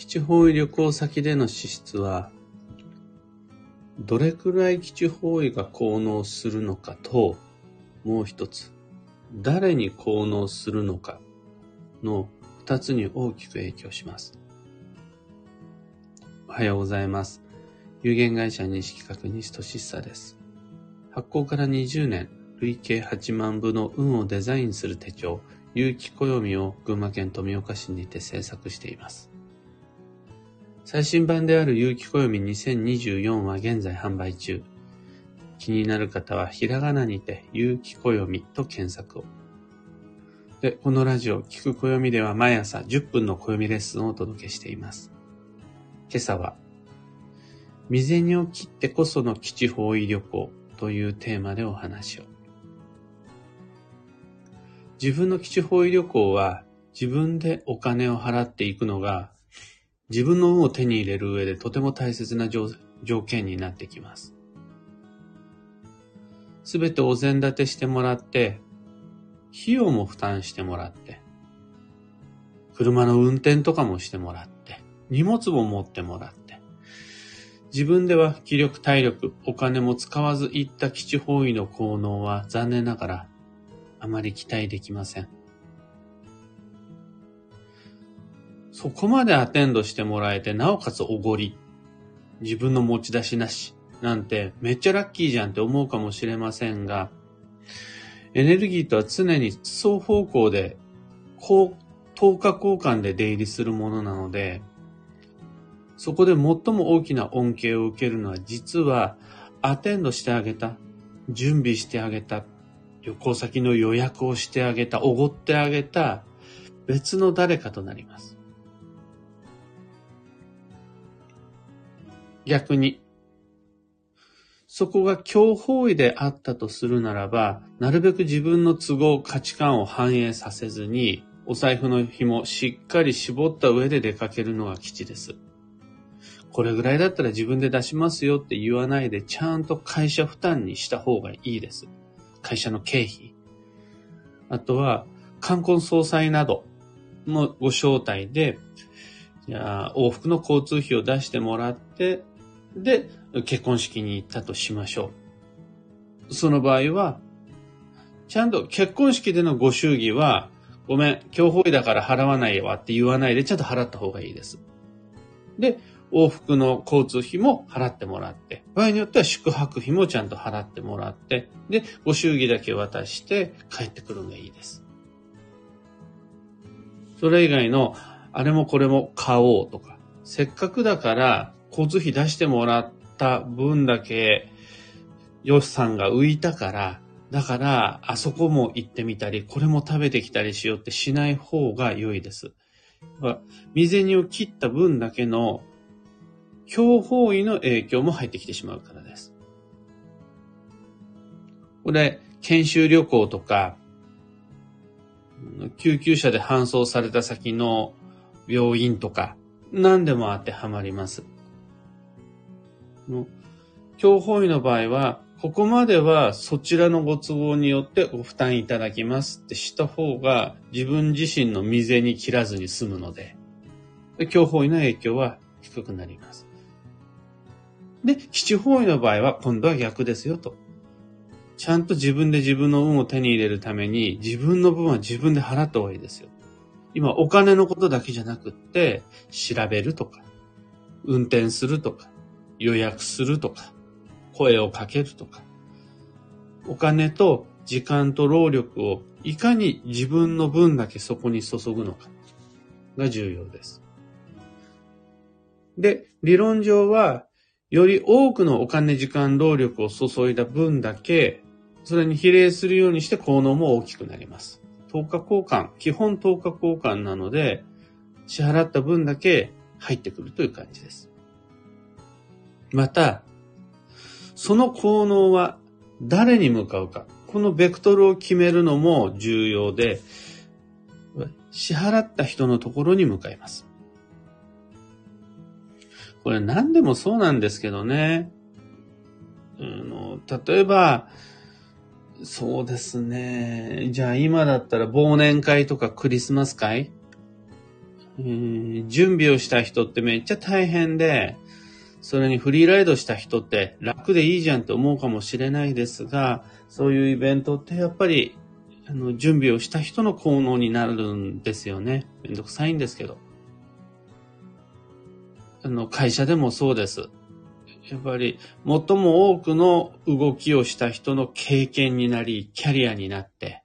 基地方位旅行先での支出は、どれくらい基地方位が効能するのかと、もう一つ、誰に効能するのかの二つに大きく影響します。おはようございます。有限会社西企画西俊久です。発行から20年、累計8万部の運をデザインする手帳、有機暦を群馬県富岡市にて制作しています。最新版である有機暦2024は現在販売中。気になる方はひらがなにて有機暦と検索を。で、このラジオ、聞く暦では毎朝10分の暦レッスンをお届けしています。今朝は、未銭を切ってこその基地方位旅行というテーマでお話を。自分の基地方位旅行は自分でお金を払っていくのが自分の運を手に入れる上でとても大切な条件になってきます。すべてお膳立てしてもらって、費用も負担してもらって、車の運転とかもしてもらって、荷物も持ってもらって、自分では気力、体力、お金も使わず行った基地方位の効能は残念ながらあまり期待できません。そこまでアテンドしてもらえて、なおかつおごり。自分の持ち出しなし。なんて、めっちゃラッキーじゃんって思うかもしれませんが、エネルギーとは常に双方向で、こう、等価交換で出入りするものなので、そこで最も大きな恩恵を受けるのは実はアテンドしてあげた、準備してあげた、旅行先の予約をしてあげた、おごってあげた別の誰かとなります。逆に、そこが強方位であったとするならば、なるべく自分の都合、価値観を反映させずに、お財布の紐しっかり絞った上で出かけるのが基地です。これぐらいだったら自分で出しますよって言わないで、ちゃんと会社負担にした方がいいです。会社の経費。あとは、冠婚葬祭などのご招待で、じゃあ、往復の交通費を出してもらって、で、結婚式に行ったとしましょう。その場合は、ちゃんと結婚式でのご祝儀は、ごめん、今日法医だから払わないわって言わないで、ちゃんと払った方がいいです。で、往復の交通費も払ってもらって、場合によっては宿泊費もちゃんと払ってもらって、で、ご祝儀だけ渡して帰ってくるのがいいです。それ以外の、あれもこれも買おうとか、せっかくだから交通費出してもらった分だけ予算が浮いたから、だから、あそこも行ってみたり、これも食べてきたりしようってしない方が良いです。未銭を切った分だけの強方位の影響も入ってきてしまうからです。これ、研修旅行とか、救急車で搬送された先の病院とか、何でも当てはまります。の強法医の場合は、ここまではそちらのご都合によってご負担いただきますってした方が自分自身の未然に切らずに済むので、強法医の影響は低くなります。で、七方位の場合は今度は逆ですよと。ちゃんと自分で自分の運を手に入れるために自分の分は自分で払った方がいいですよ。今お金のことだけじゃなくって調べるとか、運転するとか、予約するとか、声をかけるとか、お金と時間と労力をいかに自分の分だけそこに注ぐのかが重要です。で、理論上は、より多くのお金、時間、労力を注いだ分だけ、それに比例するようにして効能も大きくなります。10日交換、基本10日交換なので、支払った分だけ入ってくるという感じです。また、その効能は誰に向かうか。このベクトルを決めるのも重要で、支払った人のところに向かいます。これ何でもそうなんですけどね。あの例えば、そうですね。じゃあ今だったら忘年会とかクリスマス会えー準備をした人ってめっちゃ大変で、それにフリーライドした人って楽でいいじゃんって思うかもしれないですが、そういうイベントってやっぱり、あの、準備をした人の効能になるんですよね。めんどくさいんですけど。あの、会社でもそうです。やっぱり、最も多くの動きをした人の経験になり、キャリアになって、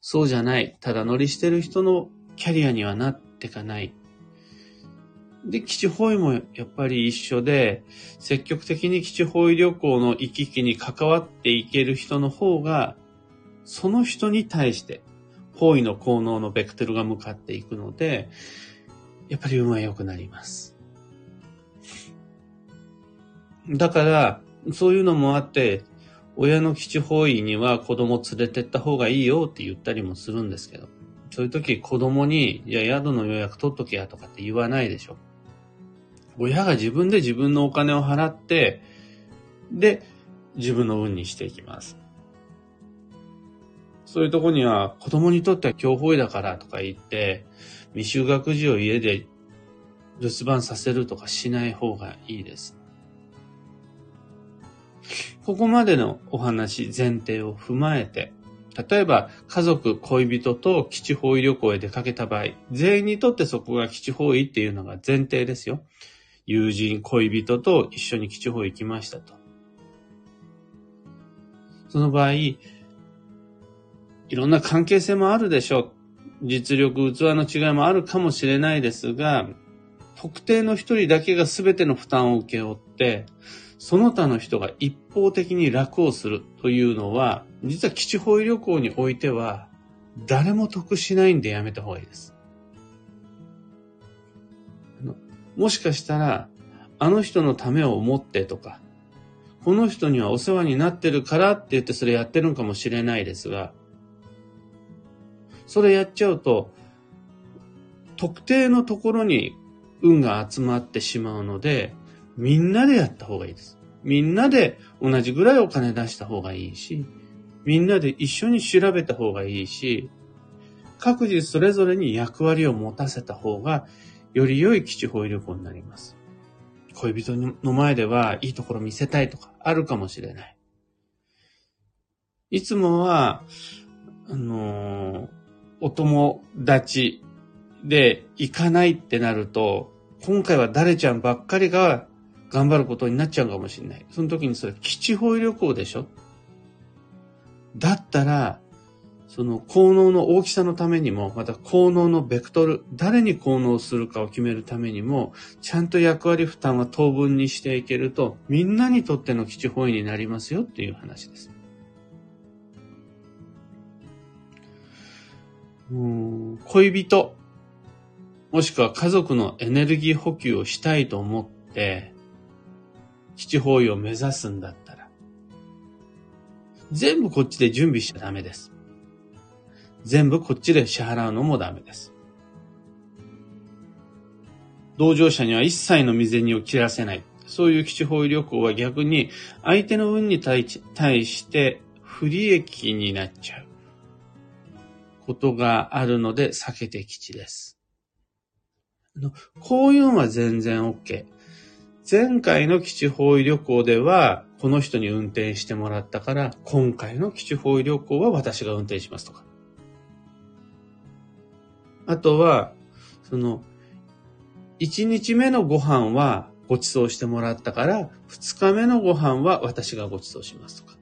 そうじゃない、ただ乗りしてる人のキャリアにはなってかない。で、基地方位もやっぱり一緒で、積極的に基地方位旅行の行き来に関わっていける人の方が、その人に対して、方位の効能のベクトルが向かっていくので、やっぱり運は良くなります。だから、そういうのもあって、親の基地方位には子供連れてった方がいいよって言ったりもするんですけど、そういう時子供に、いや、宿の予約取っとけやとかって言わないでしょ。親が自分で自分のお金を払って、で、自分の運にしていきます。そういうとこには子供にとっては強法医だからとか言って、未就学児を家で留守番させるとかしない方がいいです。ここまでのお話、前提を踏まえて、例えば家族、恋人と基地方位旅行へ出かけた場合、全員にとってそこが基地方位っていうのが前提ですよ。友人、恋人と一緒に基地方行きましたと。その場合、いろんな関係性もあるでしょう。実力、器の違いもあるかもしれないですが、特定の一人だけが全ての負担を請け負って、その他の人が一方的に楽をするというのは、実は基地方位旅行においては、誰も得しないんでやめた方がいいです。もしかしたら、あの人のためを思ってとか、この人にはお世話になってるからって言ってそれやってるのかもしれないですが、それやっちゃうと、特定のところに運が集まってしまうので、みんなでやった方がいいです。みんなで同じぐらいお金出した方がいいし、みんなで一緒に調べた方がいいし、各自それぞれに役割を持たせた方が、より良い基地方位旅行になります。恋人の前ではいいところ見せたいとかあるかもしれない。いつもは、あのーお友達で行かないってなると、今回は誰ちゃんばっかりが頑張ることになっちゃうかもしれない。その時にそれ基地方位旅行でしょ？だったら、その効能の大きさのためにも、また効能のベクトル、誰に効能するかを決めるためにも、ちゃんと役割負担は当分にしていけると、みんなにとっての基地方位になりますよっていう話です。うん恋人、もしくは家族のエネルギー補給をしたいと思って、基地方位を目指すんだったら、全部こっちで準備しちゃダメです。全部こっちで支払うのもダメです。同乗者には一切の未然を切らせない。そういう基地方位旅行は逆に相手の運に対して不利益になっちゃうことがあるので避けて基地です。あのこういうのは全然 OK。前回の基地方位旅行では、この人に運転してもらったから、今回の基地方位旅行は私が運転しますとか。あとは、その、1日目のご飯はご馳走してもらったから、2日目のご飯は私がご馳走しますとか。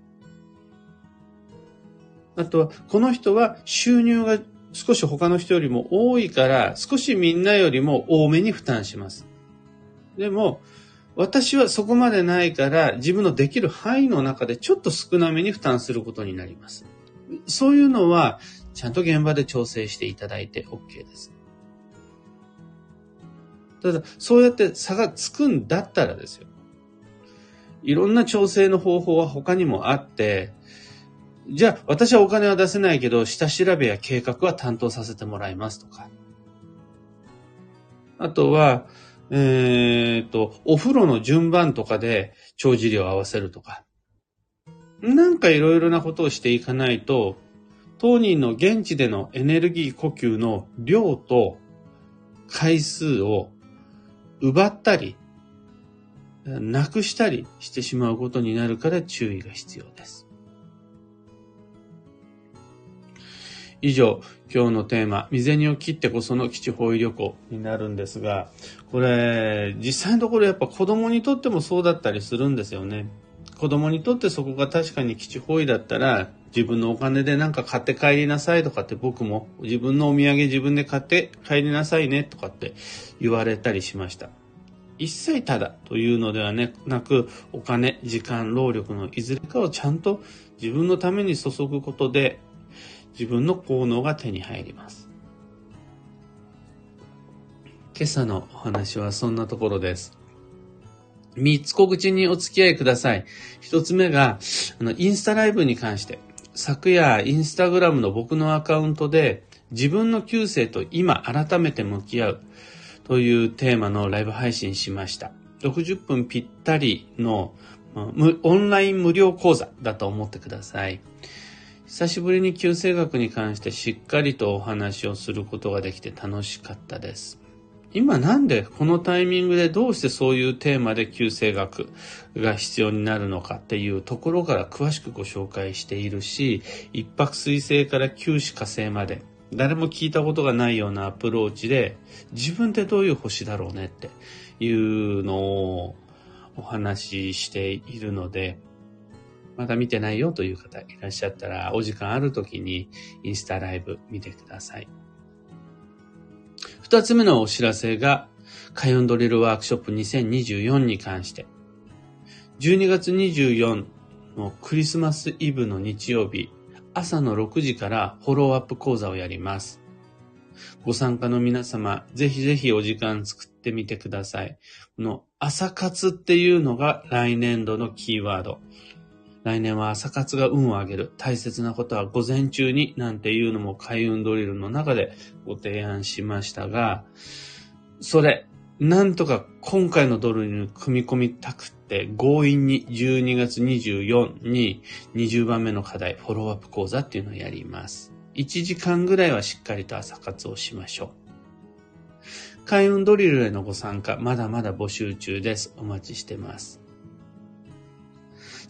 あとは、この人は収入が少し他の人よりも多いから、少しみんなよりも多めに負担します。でも、私はそこまでないから、自分のできる範囲の中でちょっと少なめに負担することになります。そういうのは、ちゃんと現場で調整していただいて OK です。ただ、そうやって差がつくんだったらですよ。いろんな調整の方法は他にもあって、じゃあ私はお金は出せないけど、下調べや計画は担当させてもらいますとか。あとは、えっ、と、お風呂の順番とかで帳尻を合わせるとか。なんかいろいろなことをしていかないと、当人の現地でのエネルギー呼吸の量と回数を奪ったり、なくしたりしてしまうことになるから注意が必要です。以上、今日のテーマ、未銭を切ってこその基地方位旅行になるんですが、これ、実際のところやっぱ子供にとってもそうだったりするんですよね。子供にとってそこが確かに基地方位だったら、自分のお金で何か買って帰りなさいとかって僕も自分のお土産自分で買って帰りなさいねとかって言われたりしました。一切ただというのではなく、お金、時間、労力のいずれかをちゃんと自分のために注ぐことで自分の効能が手に入ります。今朝のお話はそんなところです。三つ小口にお付き合いください。一つ目が、あの、インスタライブに関して、昨夜、インスタグラムの僕のアカウントで、自分の旧世と今改めて向き合うというテーマのライブ配信しました。60分ぴったりのオンライン無料講座だと思ってください。久しぶりに旧世学に関してしっかりとお話をすることができて楽しかったです。今なんでこのタイミングでどうしてそういうテーマで旧世学が必要になるのかっていうところから詳しくご紹介しているし、一泊水星から九死火星まで誰も聞いたことがないようなアプローチで自分ってどういう星だろうねっていうのをお話ししているので、まだ見てないよという方いらっしゃったら、お時間ある時にインスタライブ見てください。二つ目のお知らせが、カヨンドリルワークショップ2024に関して、12月24のクリスマスイブの日曜日、朝の6時からフォローアップ講座をやります。ご参加の皆様、ぜひぜひお時間作ってみてください。この朝活っていうのが来年度のキーワード。来年は朝活が運を上げる。大切なことは午前中になんていうのも開運ドリルの中でご提案しましたが、それ、なんとか今回のドルに組み込みたくって強引に12月24に20番目の課題、フォローアップ講座っていうのをやります。1時間ぐらいはしっかりと朝活をしましょう。開運ドリルへのご参加、まだまだ募集中です。お待ちしてます。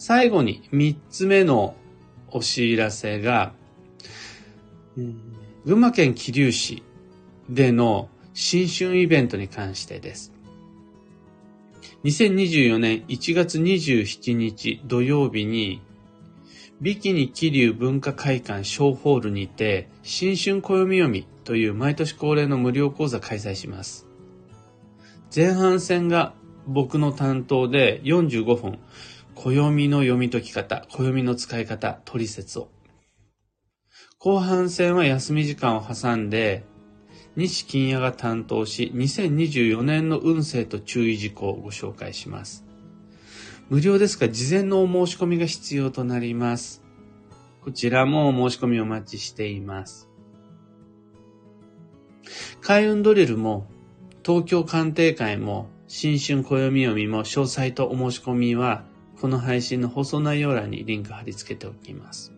最後に3つ目のお知らせが、群馬県桐生市での新春イベントに関してです。2024年1月27日土曜日に、ビキニ桐生文化会館小ホールにて、新春暦読みという毎年恒例の無料講座開催します。前半戦が僕の担当で45分、暦の読み解き方、暦の使い方、取説を。後半戦は休み時間を挟んで、西金也が担当し、2024年の運勢と注意事項をご紹介します。無料ですが、事前のお申し込みが必要となります。こちらもお申し込みお待ちしています。開運ドリルも、東京鑑定会も、新春暦読みも詳細とお申し込みは、この配信の放送内容欄にリンク貼り付けておきます。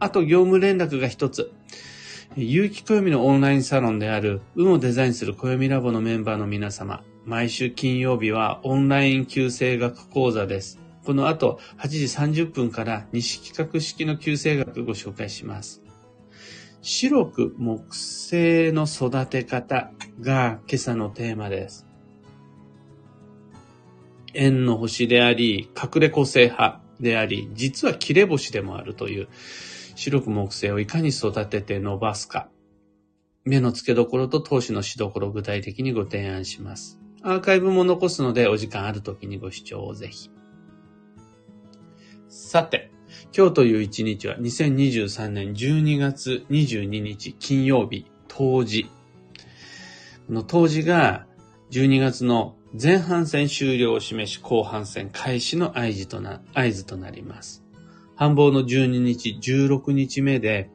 あと業務連絡が一つ。有機暦のオンラインサロンである運をデザインする暦ラボのメンバーの皆様、毎週金曜日はオンライン旧正学講座です。この後8時30分から西企画式の旧正学ご紹介します。白く木星の育て方が今朝のテーマです。円の星であり、隠れ個性派であり、実は切れ星でもあるという、白く木星をいかに育てて伸ばすか。目の付けどころと投資のしどころを具体的にご提案します。アーカイブも残すので、お時間ある時にご視聴をぜひ。さて、今日という一日は2023年12月22日金曜日、当時。この当時が12月の前半戦終了を示し後半戦開始の合図とな合図となります。繁忙の12日、16日目で、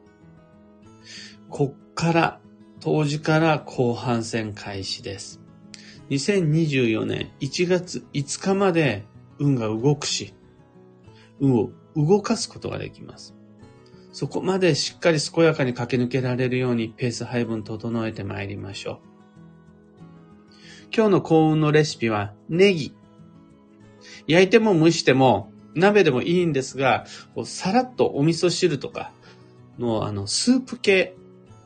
こっから、当時から後半戦開始です。2024年1月5日まで運が動くし、運を動かすことができます。そこまでしっかり健やかに駆け抜けられるようにペース配分整えてまいりましょう。今日の幸運のレシピはネギ。焼いても蒸しても鍋でもいいんですが、さらっとお味噌汁とかのあのスープ系、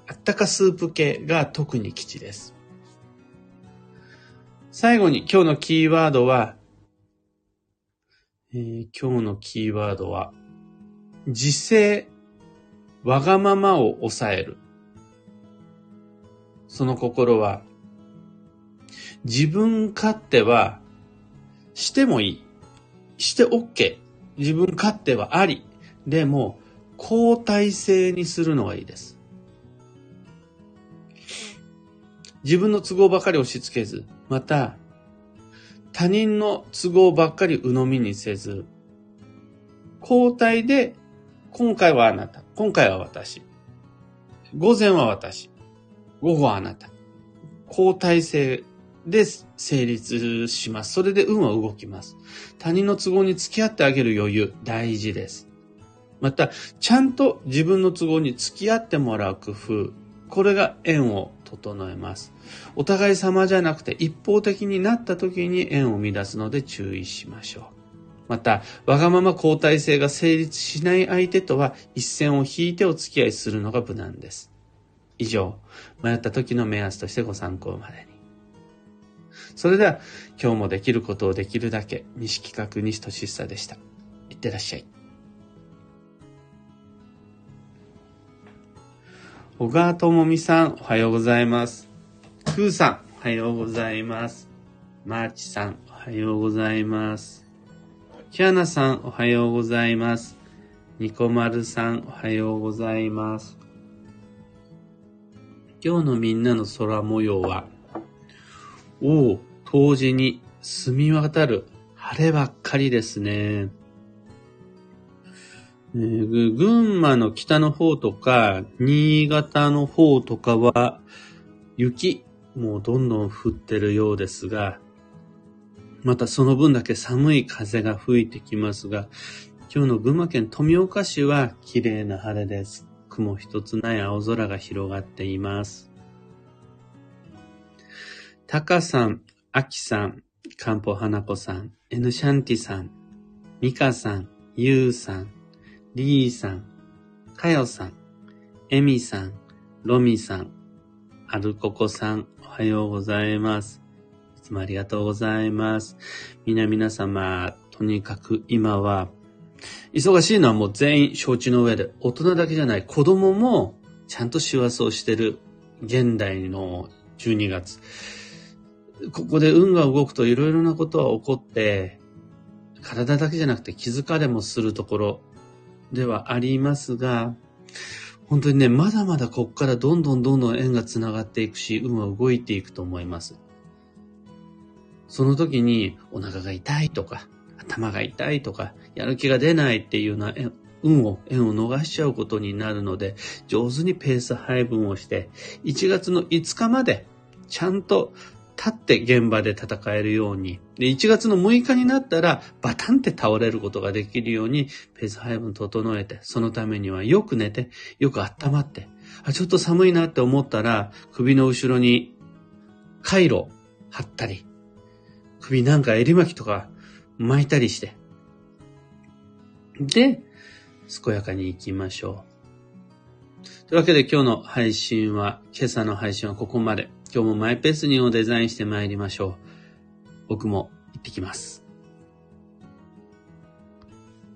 あったかスープ系が特に基地です。最後に今日のキーワードは、えー、今日のキーワードは、自制、わがままを抑える。その心は、自分勝手はしてもいい。して OK。自分勝手はあり。でも、交代制にするのがいいです。自分の都合ばかり押し付けず、また、他人の都合ばっかり鵜呑みにせず、交代で、今回はあなた、今回は私、午前は私、午後はあなた、交代制で成立します。それで運は動きます。他人の都合に付き合ってあげる余裕、大事です。また、ちゃんと自分の都合に付き合ってもらう工夫、これが縁を整えます。お互い様じゃなくて一方的になった時に縁を乱すので注意しましょう。また、わがまま交代性が成立しない相手とは一線を引いてお付き合いするのが無難です。以上、迷った時の目安としてご参考までに。それでは、今日もできることをできるだけ、西企画西俊久でした。いってらっしゃい。小川智美さん、おはようございます。くーさん、おはようございます。マーチさん、おはようございます。キアナさん、おはようございます。ニコマルさん、おはようございます。今日のみんなの空模様は、おお、冬至に澄み渡る晴ればっかりですね。えー、群馬の北の方とか、新潟の方とかは、雪、もうどんどん降ってるようですが、またその分だけ寒い風が吹いてきますが、今日の群馬県富岡市は綺麗な晴れです。雲一つない青空が広がっています。タカさん、アキさん、カンポハナコさん、エヌシャンティさん、ミカさん、ユウさん、リーさん、カヨさん、エミさん、ロミさん、アルココさん、おはようございます。いつもありがとうございます。みな皆様、とにかく今は、忙しいのはもう全員承知の上で、大人だけじゃない子供もちゃんと師走をしてる現代の12月。ここで運が動くといろいろなことは起こって、体だけじゃなくて気づかれもするところではありますが、本当にね、まだまだこっからどんどんどんどん縁が繋がっていくし、運は動いていくと思います。その時にお腹が痛いとか、頭が痛いとか、やる気が出ないっていうような運を、縁を逃しちゃうことになるので、上手にペース配分をして、1月の5日までちゃんと立って現場で戦えるように、で、1月の6日になったら、バタンって倒れることができるように、ペース配分整えて、そのためにはよく寝て、よく温まって、あ、ちょっと寒いなって思ったら、首の後ろに、カイロ貼ったり、首なんか襟巻きとか巻いたりして、で、健やかに行きましょう。というわけで今日の配信は、今朝の配信はここまで。今日もマイペースにをデザインして参りましょう。僕も行ってきます。